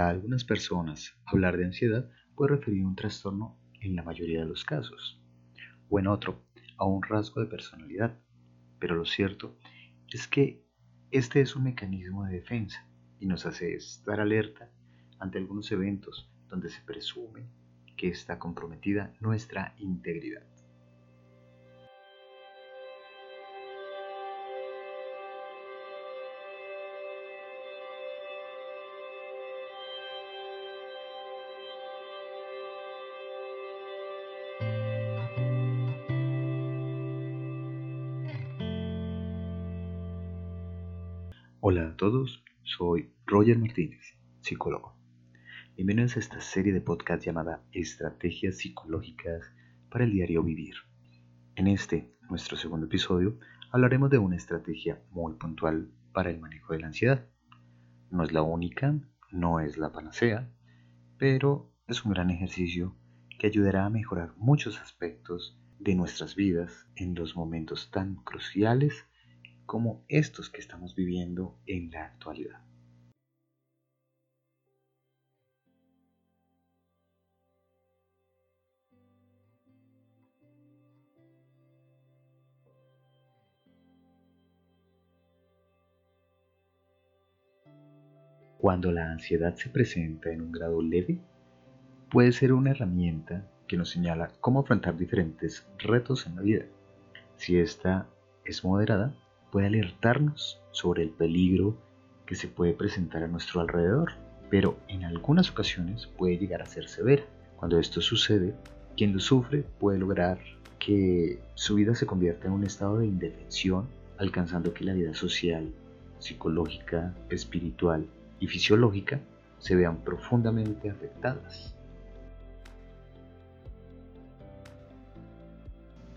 Para algunas personas, hablar de ansiedad puede referir a un trastorno en la mayoría de los casos, o en otro, a un rasgo de personalidad. Pero lo cierto es que este es un mecanismo de defensa y nos hace estar alerta ante algunos eventos donde se presume que está comprometida nuestra integridad. Hola a todos, soy Roger Martínez, psicólogo. Bienvenidos a esta serie de podcast llamada Estrategias Psicológicas para el Diario Vivir. En este, nuestro segundo episodio, hablaremos de una estrategia muy puntual para el manejo de la ansiedad. No es la única, no es la panacea, pero es un gran ejercicio que ayudará a mejorar muchos aspectos de nuestras vidas en los momentos tan cruciales como estos que estamos viviendo en la actualidad. Cuando la ansiedad se presenta en un grado leve, puede ser una herramienta que nos señala cómo afrontar diferentes retos en la vida. Si esta es moderada, puede alertarnos sobre el peligro que se puede presentar a nuestro alrededor, pero en algunas ocasiones puede llegar a ser severa. Cuando esto sucede, quien lo sufre puede lograr que su vida se convierta en un estado de indefensión, alcanzando que la vida social, psicológica, espiritual y fisiológica se vean profundamente afectadas.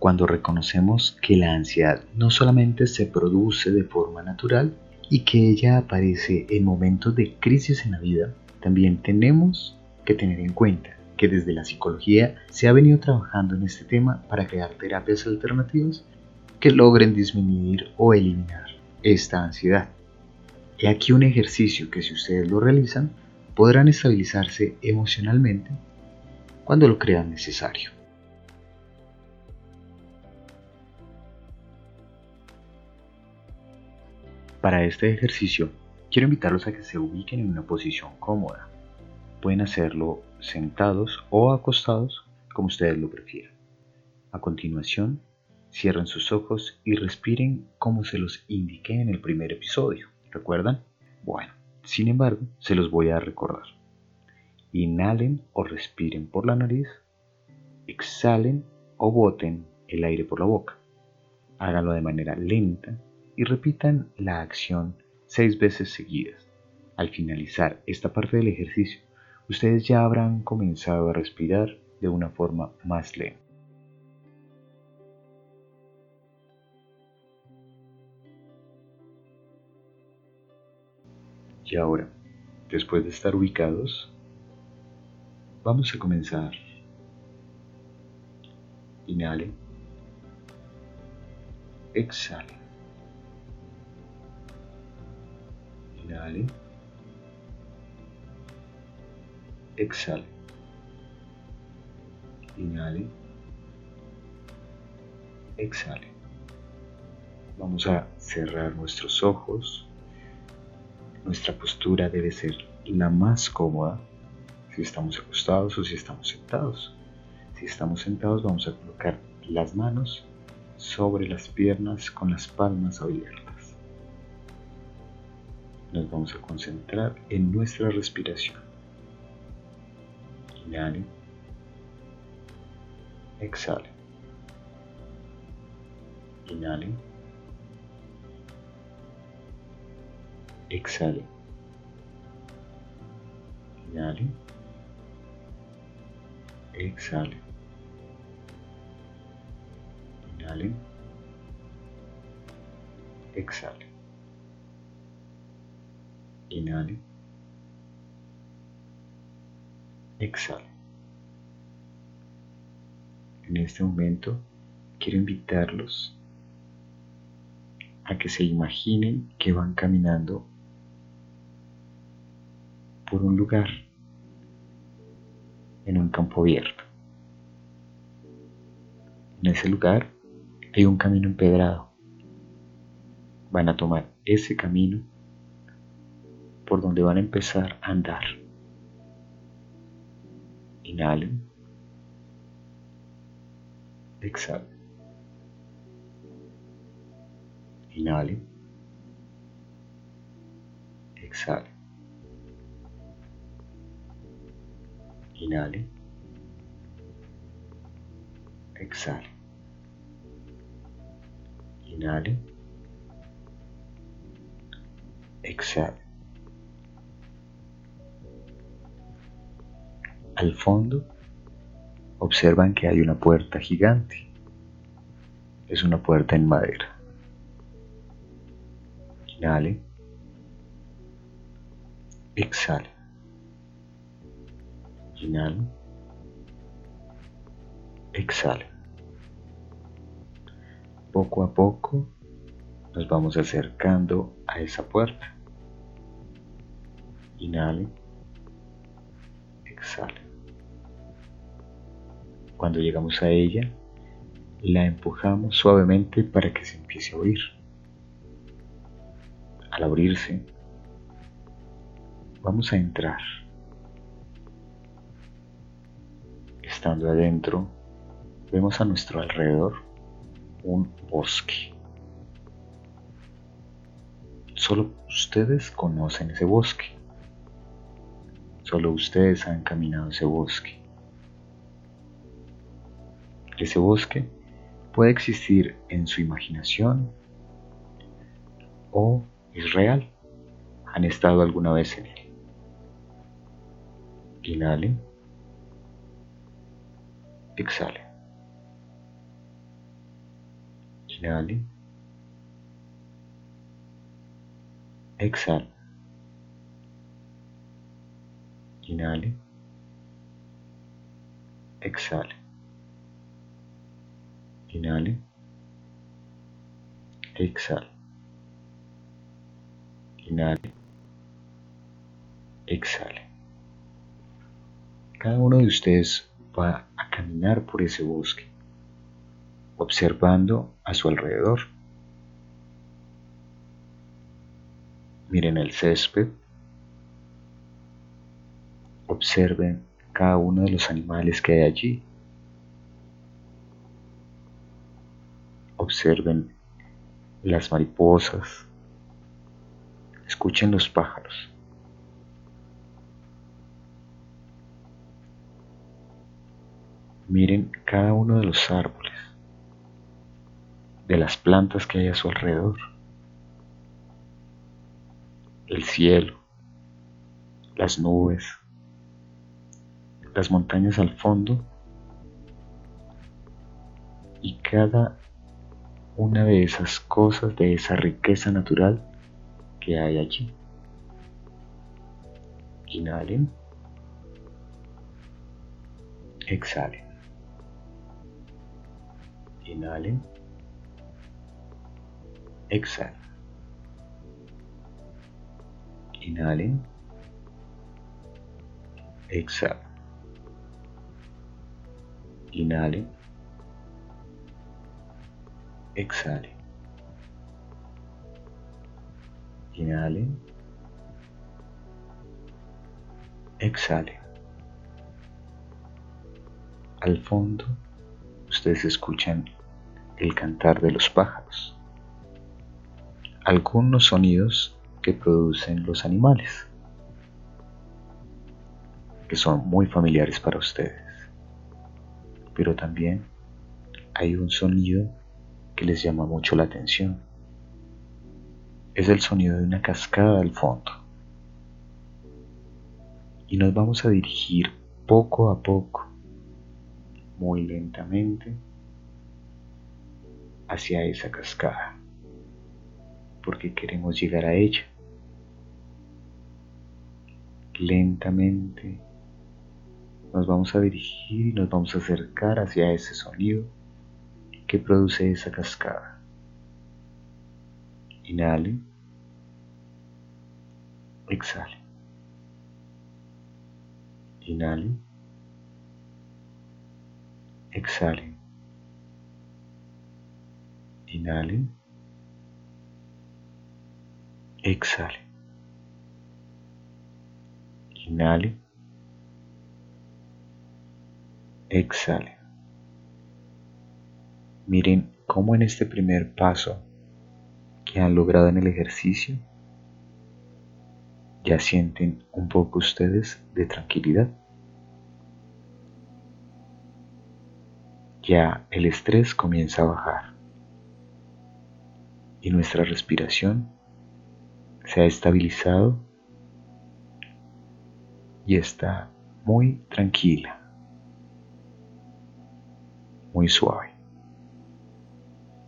Cuando reconocemos que la ansiedad no solamente se produce de forma natural y que ella aparece en momentos de crisis en la vida, también tenemos que tener en cuenta que desde la psicología se ha venido trabajando en este tema para crear terapias alternativas que logren disminuir o eliminar esta ansiedad. He aquí un ejercicio que si ustedes lo realizan podrán estabilizarse emocionalmente cuando lo crean necesario. Para este ejercicio, quiero invitarlos a que se ubiquen en una posición cómoda. Pueden hacerlo sentados o acostados, como ustedes lo prefieran. A continuación, cierren sus ojos y respiren como se los indiqué en el primer episodio. ¿Recuerdan? Bueno, sin embargo, se los voy a recordar. Inhalen o respiren por la nariz, exhalen o boten el aire por la boca. Háganlo de manera lenta y repitan la acción seis veces seguidas. Al finalizar esta parte del ejercicio, ustedes ya habrán comenzado a respirar de una forma más lenta. Y ahora, después de estar ubicados, vamos a comenzar. Inhalen. Exhalen. Inhale. Exhale. Inhale. Exhale. Vamos a cerrar nuestros ojos. Nuestra postura debe ser la más cómoda si estamos acostados o si estamos sentados. Si estamos sentados vamos a colocar las manos sobre las piernas con las palmas abiertas nos vamos a concentrar en nuestra respiración. Inhale. Exhale. Inhale. Exhale. Inhale. Exhale. Inhale. Exhale. Inhale. Exhale. En este momento quiero invitarlos a que se imaginen que van caminando por un lugar en un campo abierto. En ese lugar hay un camino empedrado. Van a tomar ese camino por donde van a empezar a andar. Inhalen. Exhalen. Inhalen. Exhalen. Inhale. Exhale. Inhale. Exhale. Al fondo observan que hay una puerta gigante. Es una puerta en madera. Inhale. Exhale. Inhale. Exhale. Poco a poco nos vamos acercando a esa puerta. Inhale. Exhale. Cuando llegamos a ella, la empujamos suavemente para que se empiece a abrir. Al abrirse, vamos a entrar. Estando adentro, vemos a nuestro alrededor un bosque. Solo ustedes conocen ese bosque. Solo ustedes han caminado ese bosque. Ese bosque puede existir en su imaginación o es real. Han estado alguna vez en él. Inhale. Exhale. Inhale. Exhale. Inhale. Exhale. Inhale. Exhale. Inhale. Exhale. Cada uno de ustedes va a caminar por ese bosque, observando a su alrededor. Miren el césped, observen cada uno de los animales que hay allí. Observen las mariposas, escuchen los pájaros. Miren cada uno de los árboles, de las plantas que hay a su alrededor, el cielo, las nubes, las montañas al fondo y cada una de esas cosas, de esa riqueza natural que hay allí. Inhalen. Exhalen. Inhalen. Exhalen. Inhalen. Exhalen. Inhalen. Exhalen. Inhalen. Exhalen. Al fondo ustedes escuchan el cantar de los pájaros, algunos sonidos que producen los animales, que son muy familiares para ustedes, pero también hay un sonido que les llama mucho la atención. Es el sonido de una cascada al fondo. Y nos vamos a dirigir poco a poco muy lentamente hacia esa cascada, porque queremos llegar a ella. Lentamente nos vamos a dirigir y nos vamos a acercar hacia ese sonido produce esa cascada. Inhale. Exhale. Inhale. Exhale. Inhale. Exhale. Inhale. Exhale. Miren cómo en este primer paso que han logrado en el ejercicio ya sienten un poco ustedes de tranquilidad. Ya el estrés comienza a bajar y nuestra respiración se ha estabilizado y está muy tranquila, muy suave.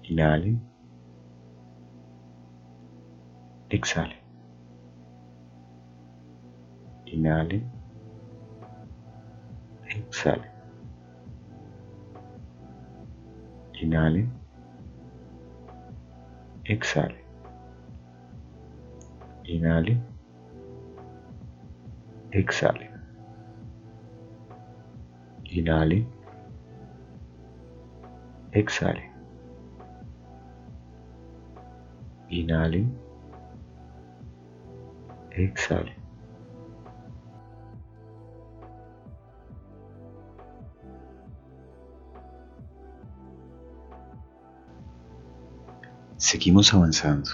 Inhale. Exhale. Inhale. Exhale. Inhale. Exhale. Inhale. Exhale. Inhale. Exhale. Inhale. Exhale. Seguimos avanzando.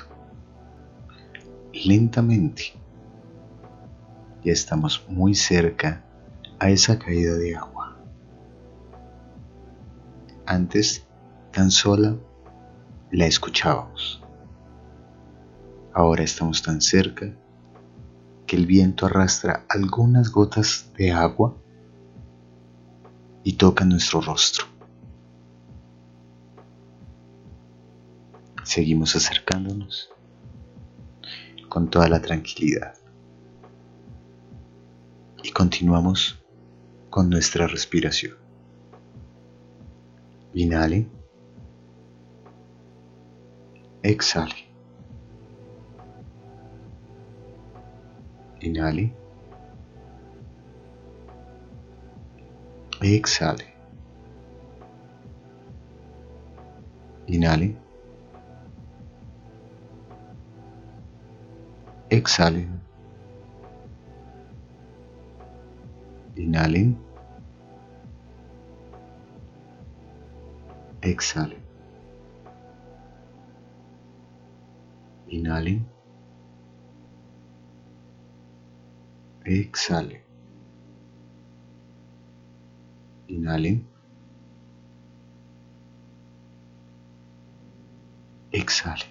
Lentamente. Ya estamos muy cerca a esa caída de agua. Antes tan sola la escuchábamos. Ahora estamos tan cerca que el viento arrastra algunas gotas de agua y toca nuestro rostro. Seguimos acercándonos con toda la tranquilidad y continuamos con nuestra respiración. Inhale. Exhale. Inhale. Exhale. Inhale. Exhale. Inhale. Exhale. Inhale. Exhale. Inhale. Exhale.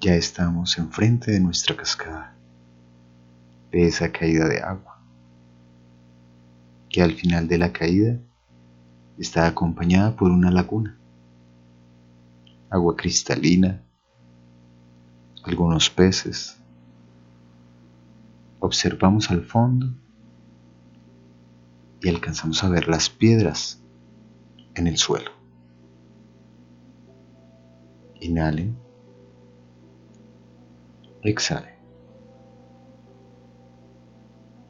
Ya estamos enfrente de nuestra cascada, de esa caída de agua, que al final de la caída está acompañada por una laguna, agua cristalina, algunos peces. Observamos al fondo y alcanzamos a ver las piedras en el suelo. Inhalen. Exhale.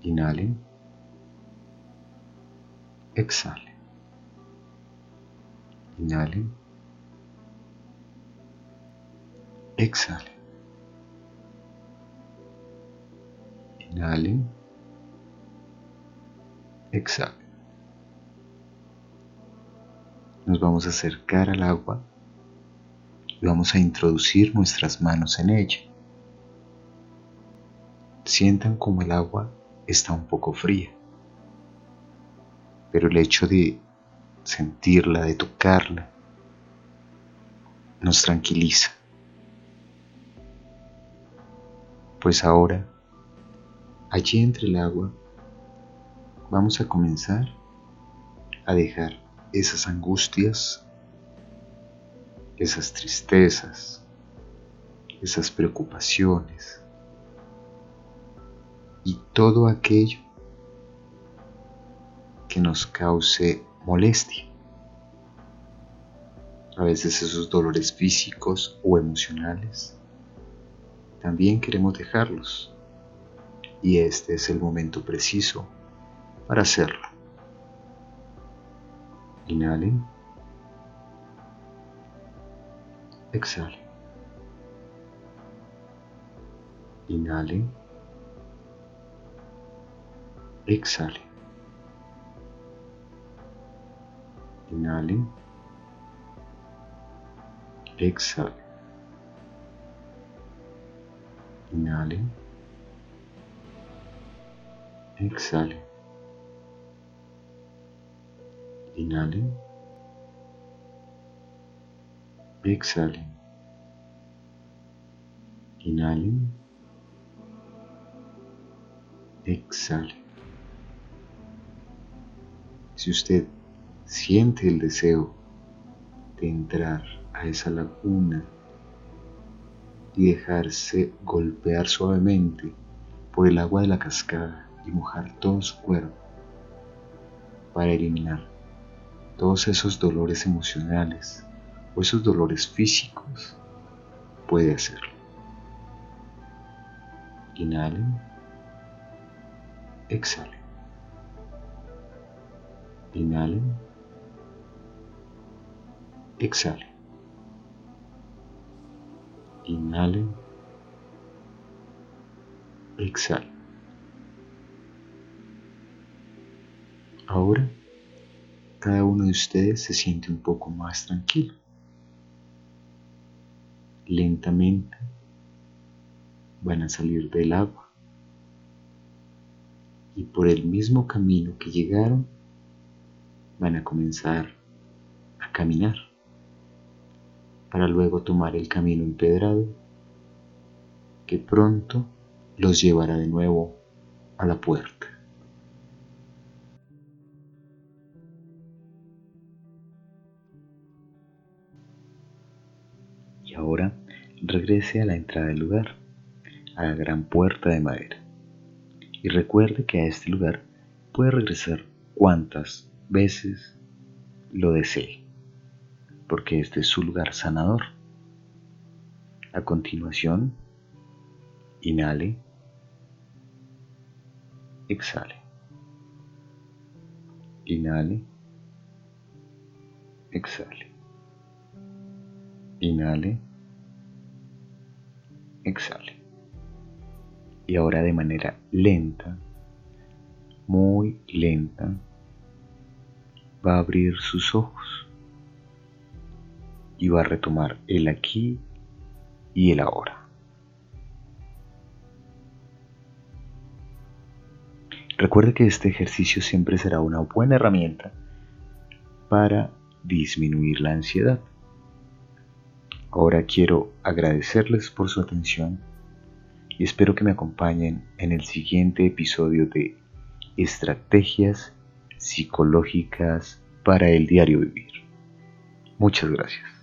Inhalen. Exhale. Inhalen. Exhale. Inhalen. Exhale. Nos vamos a acercar al agua y vamos a introducir nuestras manos en ella. Sientan como el agua está un poco fría, pero el hecho de sentirla, de tocarla, nos tranquiliza. Pues ahora, allí entre el agua, vamos a comenzar a dejar esas angustias, esas tristezas, esas preocupaciones y todo aquello que nos cause molestia. A veces esos dolores físicos o emocionales también queremos dejarlos y este es el momento preciso para hacerlo. Inhalen. Exhalen. Inhalen. Exhalen. Inhalen. Exhalen. Inhalen. Exhalen. Inhalen. Exhalen. Inhalen. Exhalen. Si usted siente el deseo de entrar a esa laguna y dejarse golpear suavemente por el agua de la cascada y mojar todo su cuerpo para eliminar todos esos dolores emocionales o esos dolores físicos, puede hacerlo. Inhalen, exhalen. Inhalen, exhalen. Inhalen, exhalen. Ahora, cada uno de ustedes se siente un poco más tranquilo. Lentamente van a salir del agua y por el mismo camino que llegaron van a comenzar a caminar para luego tomar el camino empedrado que pronto los llevará de nuevo a la puerta. Regrese a la entrada del lugar, a la gran puerta de madera. Y recuerde que a este lugar puede regresar cuantas veces lo desee, porque este es su lugar sanador. A continuación, inhale, exhale. Inhale, exhale. Inhale. Exhale. Y ahora de manera lenta, muy lenta, va a abrir sus ojos y va a retomar el aquí y el ahora. Recuerde que este ejercicio siempre será una buena herramienta para disminuir la ansiedad. Ahora quiero agradecerles por su atención y espero que me acompañen en el siguiente episodio de Estrategias psicológicas para el diario vivir. Muchas gracias.